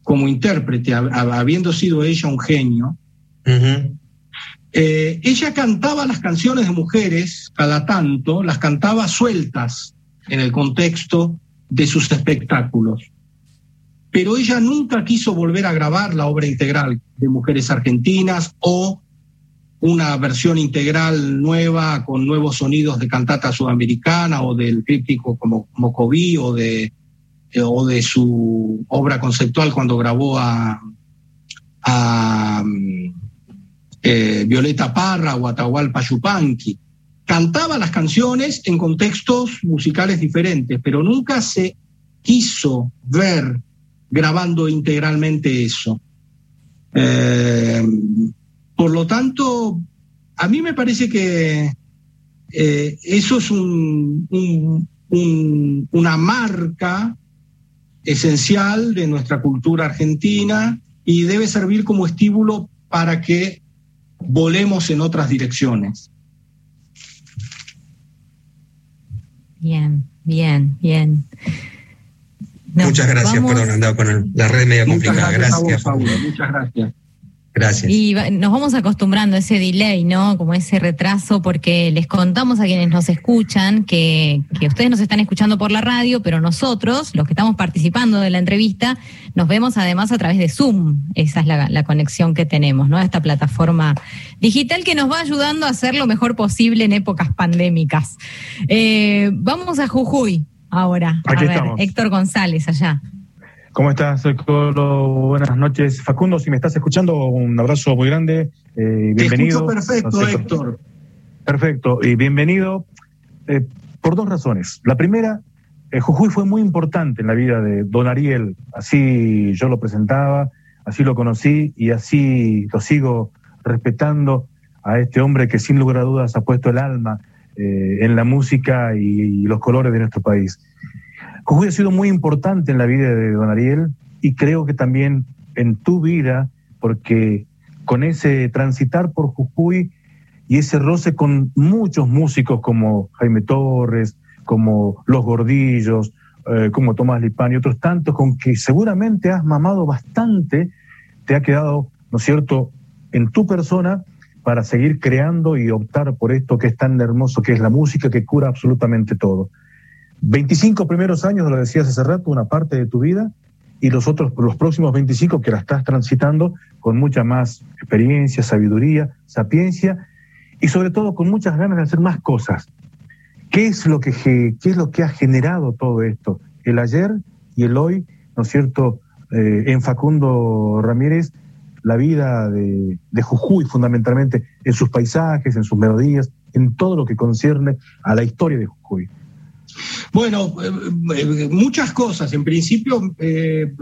como intérprete, habiendo sido ella un genio, eh, ella cantaba las canciones de mujeres cada tanto, las cantaba sueltas en el contexto de sus espectáculos. Pero ella nunca quiso volver a grabar la obra integral de Mujeres Argentinas o una versión integral nueva con nuevos sonidos de cantata sudamericana o del críptico como Mocoví o de, o de su obra conceptual cuando grabó a, eh, Violeta Parra o Atahualpa Yupanqui. Cantaba las canciones en contextos musicales diferentes, pero nunca se quiso ver grabando integralmente eso. Eh, por lo tanto, a mí me parece que eh, eso es una marca esencial de nuestra cultura argentina y debe servir como estímulo para que volemos en otras direcciones. Bien, bien, bien. Muchas gracias, perdón, andaba con la red media complicada. Gracias. muchas gracias. Gracias. Y nos vamos acostumbrando a ese delay, ¿no? Como ese retraso, porque les contamos a quienes nos escuchan que, que, ustedes nos están escuchando por la radio, pero nosotros, los que estamos participando de la entrevista, nos vemos además a través de Zoom. Esa es la, conexión que tenemos, ¿no? Esta plataforma digital que nos va ayudando a hacer lo mejor posible en épocas pandémicas. Eh, vamos a Jujuy ahora. a ver, Héctor González allá. ¿Cómo estás, Colo? Buenas noches. Facundo, si me estás escuchando, un abrazo muy grande. Eh, bienvenido. Te perfecto, Héctor. Perfecto, y bienvenido eh, por dos razones. La primera, eh, Jujuy fue muy importante en la vida de Don Ariel. Así yo lo presentaba, así lo conocí y así lo sigo respetando a este hombre que sin lugar a dudas ha puesto el alma en la música y los colores de nuestro país. Jujuy ha sido muy importante en la vida de don Ariel y creo que también en tu vida, porque con ese transitar por Jujuy y ese roce con muchos músicos como Jaime Torres, como Los Gordillos, eh, como Tomás Lipán y otros tantos, con que seguramente has mamado bastante, te ha quedado, ¿no es cierto?, en tu persona para seguir creando y optar por esto que es tan hermoso, que es la música que cura absolutamente todo. 25 primeros años, lo decías hace rato, una parte de tu vida, y los otros, los próximos 25 que la estás transitando con mucha más experiencia, sabiduría, sapiencia, y sobre todo con muchas ganas de hacer más cosas. ¿Qué es lo que, qué es lo que ha generado todo esto? El ayer y el hoy, ¿no es cierto? Eh, en Facundo Ramírez, la vida de, de Jujuy fundamentalmente, en sus paisajes, en sus melodías, en todo lo que concierne a la historia de Jujuy. Bueno, eh, eh, muchas cosas. En principio, eh,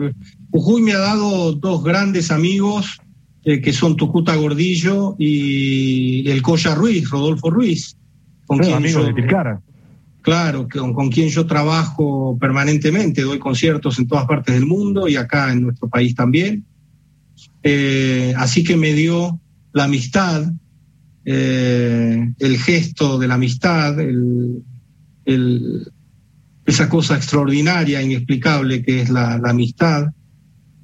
Jujuy me ha dado dos grandes amigos que son Tucuta Gordillo y el Coya Ruiz, Rodolfo Ruiz. Con quien yo, de Tilcara. Claro, con, con, quien yo trabajo permanentemente, doy conciertos en todas partes del mundo y acá en nuestro país también. Así que me dio la amistad, el gesto de la amistad, el, esa cosa extraordinaria, inexplicable que es la, amistad.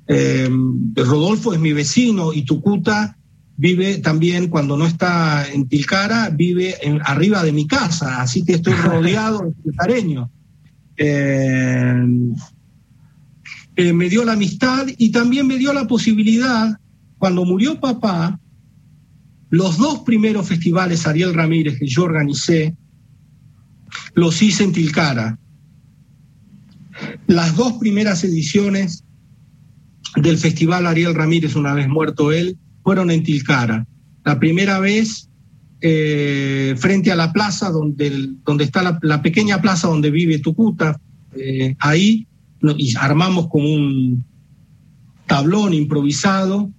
Eh, Rodolfo es mi vecino y Tucuta vive también, cuando no está en Tilcara, vive en, arriba de mi casa, así que estoy *laughs* rodeado de tilcareños. Eh, eh, me dio la amistad y también me dio la posibilidad, cuando murió papá, los dos primeros festivales Ariel Ramírez que yo organicé, los hice en Tilcara. Las dos primeras ediciones del Festival Ariel Ramírez, una vez muerto él, fueron en Tilcara. La primera vez eh, frente a la plaza donde, donde está la, pequeña plaza donde vive Tucuta, eh, ahí y armamos como un tablón improvisado.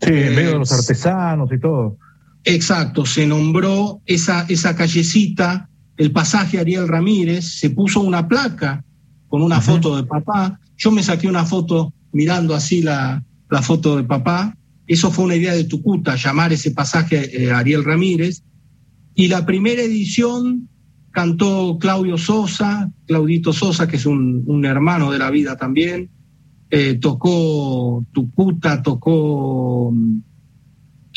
Sí, en medio de los artesanos y todo. Exacto, se nombró esa, esa callecita el pasaje Ariel Ramírez, se puso una placa con una foto de papá, yo me saqué una foto mirando así la, la foto de papá. Eso fue una idea de Tucuta, llamar ese pasaje eh, Ariel Ramírez. Y la primera edición cantó Claudio Sosa, Claudito Sosa, que es un, hermano de la vida también. Eh, tocó Tucuta, tocó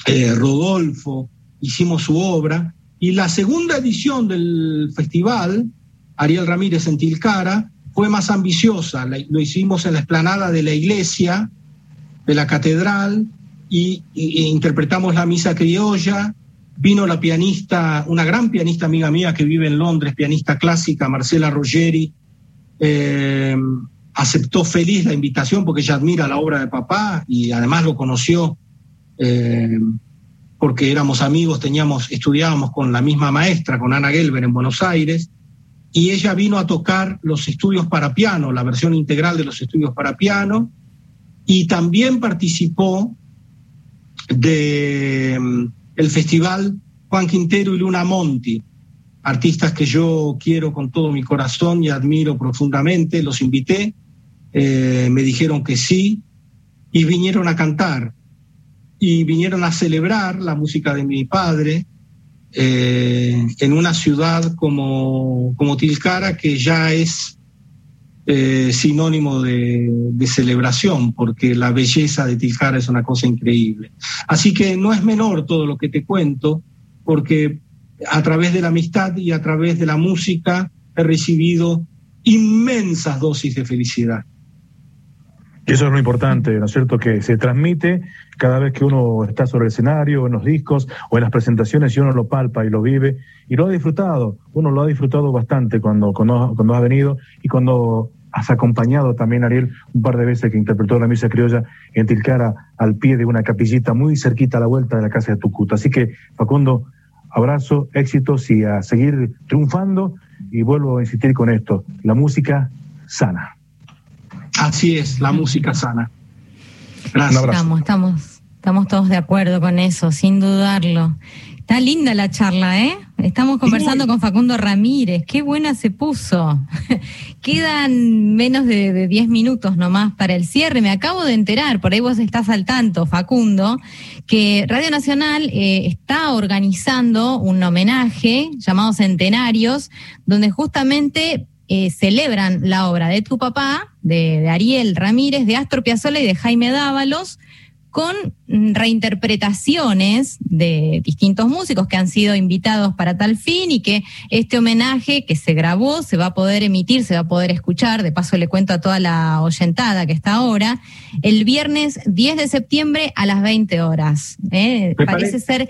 eh, Rodolfo, hicimos su obra. Y la segunda edición del festival, Ariel Ramírez en Tilcara, fue más ambiciosa. lo hicimos en la explanada de la iglesia, de la catedral, y, interpretamos la misa criolla. Vino la pianista, una gran pianista amiga mía que vive en Londres, pianista clásica, Marcela Ruggeri. Eh, aceptó feliz la invitación porque ella admira la obra de papá y además lo conoció eh, porque éramos amigos, teníamos, estudiábamos con la misma maestra, con Ana Gelber en Buenos Aires, y ella vino a tocar los estudios para piano, la versión integral de los estudios para piano, y también participó de el festival Juan Quintero y Luna Monti, artistas que yo quiero con todo mi corazón y admiro profundamente, los invité, eh, me dijeron que sí y vinieron a cantar. Y vinieron a celebrar la música de mi padre eh, en una ciudad como, como Tilcara que ya es eh, sinónimo de, celebración, porque la belleza de Tilcara es una cosa increíble. Así que no es menor todo lo que te cuento, porque a través de la amistad y a través de la música he recibido inmensas dosis de felicidad. Eso es lo importante, ¿no es cierto? Que se transmite cada vez que uno está sobre el escenario, en los discos o en las presentaciones y uno lo palpa y lo vive y lo ha disfrutado. Uno lo ha disfrutado bastante cuando, cuando, cuando has venido y cuando has acompañado también, Ariel, un par de veces que interpretó la misa criolla en Tilcara al pie de una capillita muy cerquita a la vuelta de la casa de Tucuta. Así que, Facundo, abrazo, éxitos y a seguir triunfando. Y vuelvo a insistir con esto, la música sana. Así es, la música sana. Gracias. Estamos, estamos, estamos todos de acuerdo con eso, sin dudarlo. Está linda la charla, ¿eh? Estamos conversando con Facundo Ramírez. Qué buena se puso. *laughs* Quedan menos de 10 minutos nomás para el cierre. Me acabo de enterar, por ahí vos estás al tanto, Facundo, que Radio Nacional eh, está organizando un homenaje llamado Centenarios, donde justamente eh, celebran la obra de tu papá, de, de Ariel Ramírez, de Astor Piazzolla y de Jaime Dávalos con reinterpretaciones de distintos músicos que han sido invitados para tal fin y que este homenaje que se grabó se va a poder emitir, se va a poder escuchar, de paso le cuento a toda la oyentada que está ahora, el viernes 10 de septiembre a las 20 horas. ¿eh? Parece ser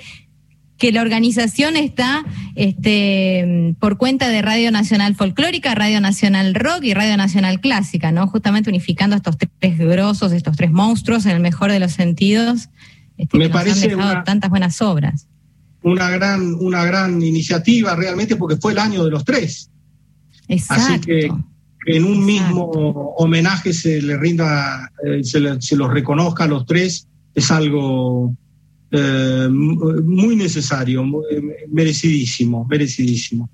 que la organización está este, por cuenta de Radio Nacional Folclórica, Radio Nacional Rock y Radio Nacional Clásica, ¿no? Justamente unificando estos tres grosos, estos tres monstruos en el mejor de los sentidos. Este, Me parece han dejado tantas buenas obras. Una gran, una gran iniciativa realmente porque fue el año de los tres. Exacto. Así que en un mismo homenaje se le rinda, eh, se, se los reconozca a los tres, es algo eh, muy necesario, eh, merecidísimo, merecidísimo.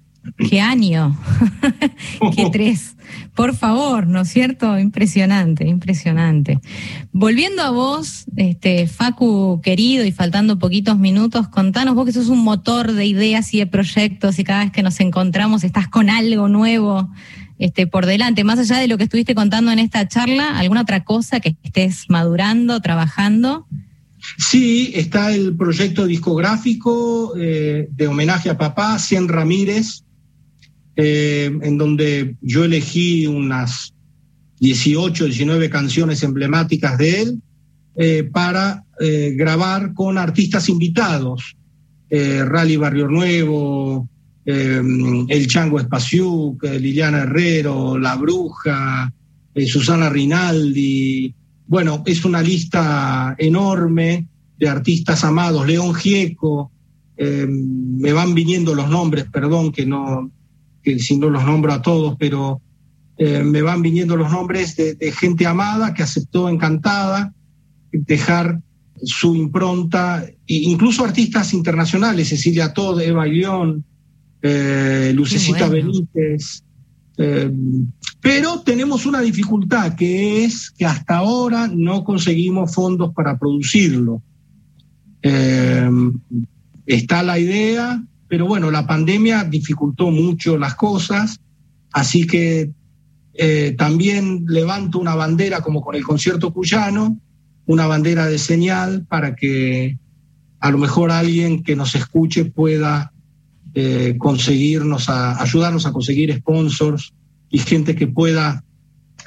Qué año, *laughs* qué tres. Por favor, ¿no es cierto? Impresionante, impresionante. Volviendo a vos, este, Facu querido, y faltando poquitos minutos, contanos vos que sos un motor de ideas y de proyectos y cada vez que nos encontramos estás con algo nuevo este, por delante. Más allá de lo que estuviste contando en esta charla, ¿alguna otra cosa que estés madurando, trabajando? Sí, está el proyecto discográfico eh, de homenaje a papá, Cien Ramírez, eh, en donde yo elegí unas 18, 19 canciones emblemáticas de él eh, para grabar con artistas invitados. Rally Barrio Nuevo, El Chango Espaciuc, Liliana Herrero, La Bruja, Susana Rinaldi, bueno, es una lista enorme de artistas amados, León Gieco, eh, me van viniendo los nombres, perdón que no, que si no los nombro a todos, pero eh, me van viniendo los nombres de, gente amada que aceptó encantada dejar su impronta, e incluso artistas internacionales, Cecilia Todd, Eva León, eh, Lucecita Benítez, Eh, pero tenemos una dificultad que es que hasta ahora no conseguimos fondos para producirlo. Eh, está la idea, pero bueno, la pandemia dificultó mucho las cosas, así que eh, también levanto una bandera como con el concierto cuyano, una bandera de señal para que a lo mejor alguien que nos escuche pueda eh, conseguirnos, a, ayudarnos a conseguir sponsors y gente que pueda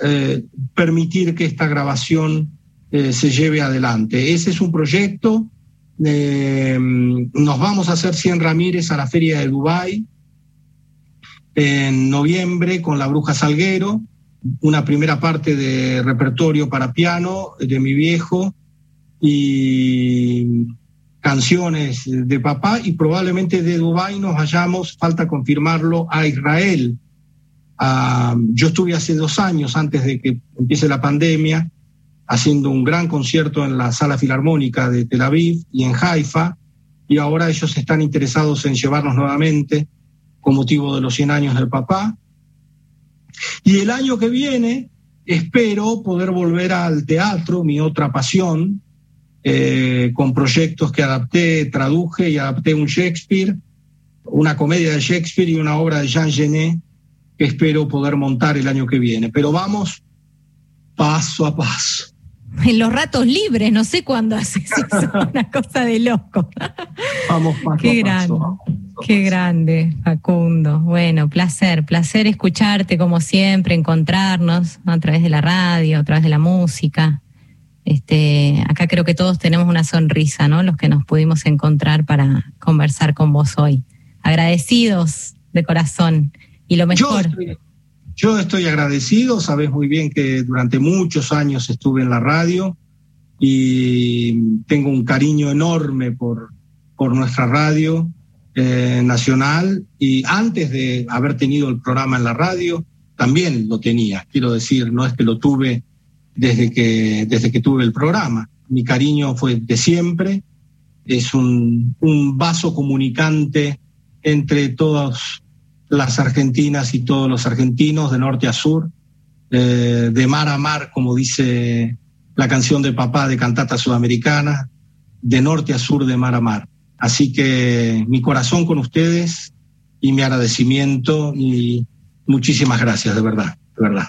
eh, permitir que esta grabación eh, se lleve adelante. Ese es un proyecto. nos vamos a hacer 100 Ramírez a la Feria de Dubái en noviembre con la Bruja Salguero, una primera parte de repertorio para piano de mi viejo y canciones de papá y probablemente de Dubái nos vayamos, falta confirmarlo, a Israel. Ah, yo estuve hace dos años, antes de que empiece la pandemia, haciendo un gran concierto en la sala filarmónica de Tel Aviv y en Haifa, y ahora ellos están interesados en llevarnos nuevamente con motivo de los 100 años del papá. Y el año que viene espero poder volver al teatro, mi otra pasión, eh, con proyectos que adapté, traduje y adapté un Shakespeare, una comedia de Shakespeare y una obra de Jean Genet que espero poder montar el año que viene. Pero vamos paso a paso. En los ratos libres, no sé cuándo haces eso, *laughs* una cosa de loco. Vamos paso Qué grande. Qué grande, Facundo. Bueno, placer, placer escucharte como siempre, encontrarnos a través de la radio, a través de la música. Este, acá creo que todos tenemos una sonrisa, ¿no? Los que nos pudimos encontrar para conversar con vos hoy. Agradecidos de corazón y lo mejor. Yo estoy, agradecido, sabes muy bien que durante muchos años estuve en la radio y tengo un cariño enorme por, por nuestra radio eh, nacional y antes de haber tenido el programa en la radio, también lo tenía, quiero decir, no es que lo tuve desde que, desde que tuve el programa. Mi cariño fue de siempre, es un, un vaso comunicante entre todas las argentinas y todos los argentinos, de norte a sur, eh, de mar a mar, como dice la canción de papá de cantata sudamericana, de norte a sur, de mar a mar. Así que mi corazón con ustedes y mi agradecimiento y muchísimas gracias, de verdad, de verdad.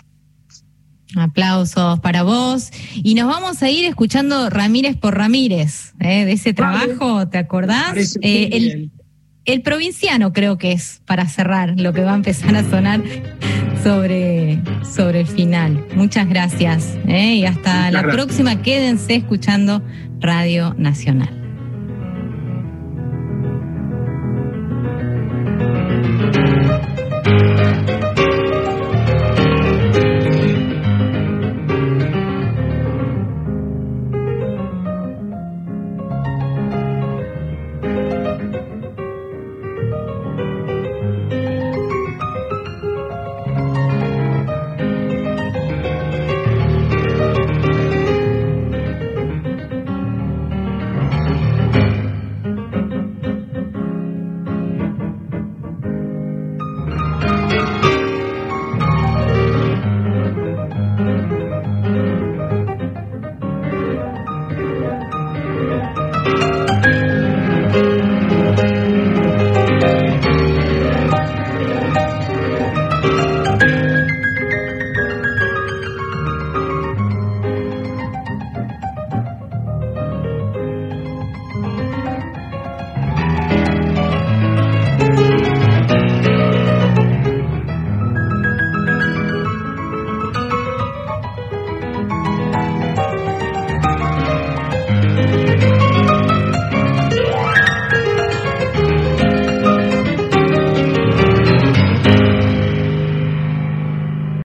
Aplausos para vos. Y nos vamos a ir escuchando Ramírez por Ramírez, ¿eh? de ese trabajo, ¿te acordás? Eh, el, el, provinciano creo que es para cerrar lo que va a empezar a sonar sobre, sobre el final. Muchas gracias ¿eh? y hasta la próxima. Quédense escuchando Radio Nacional.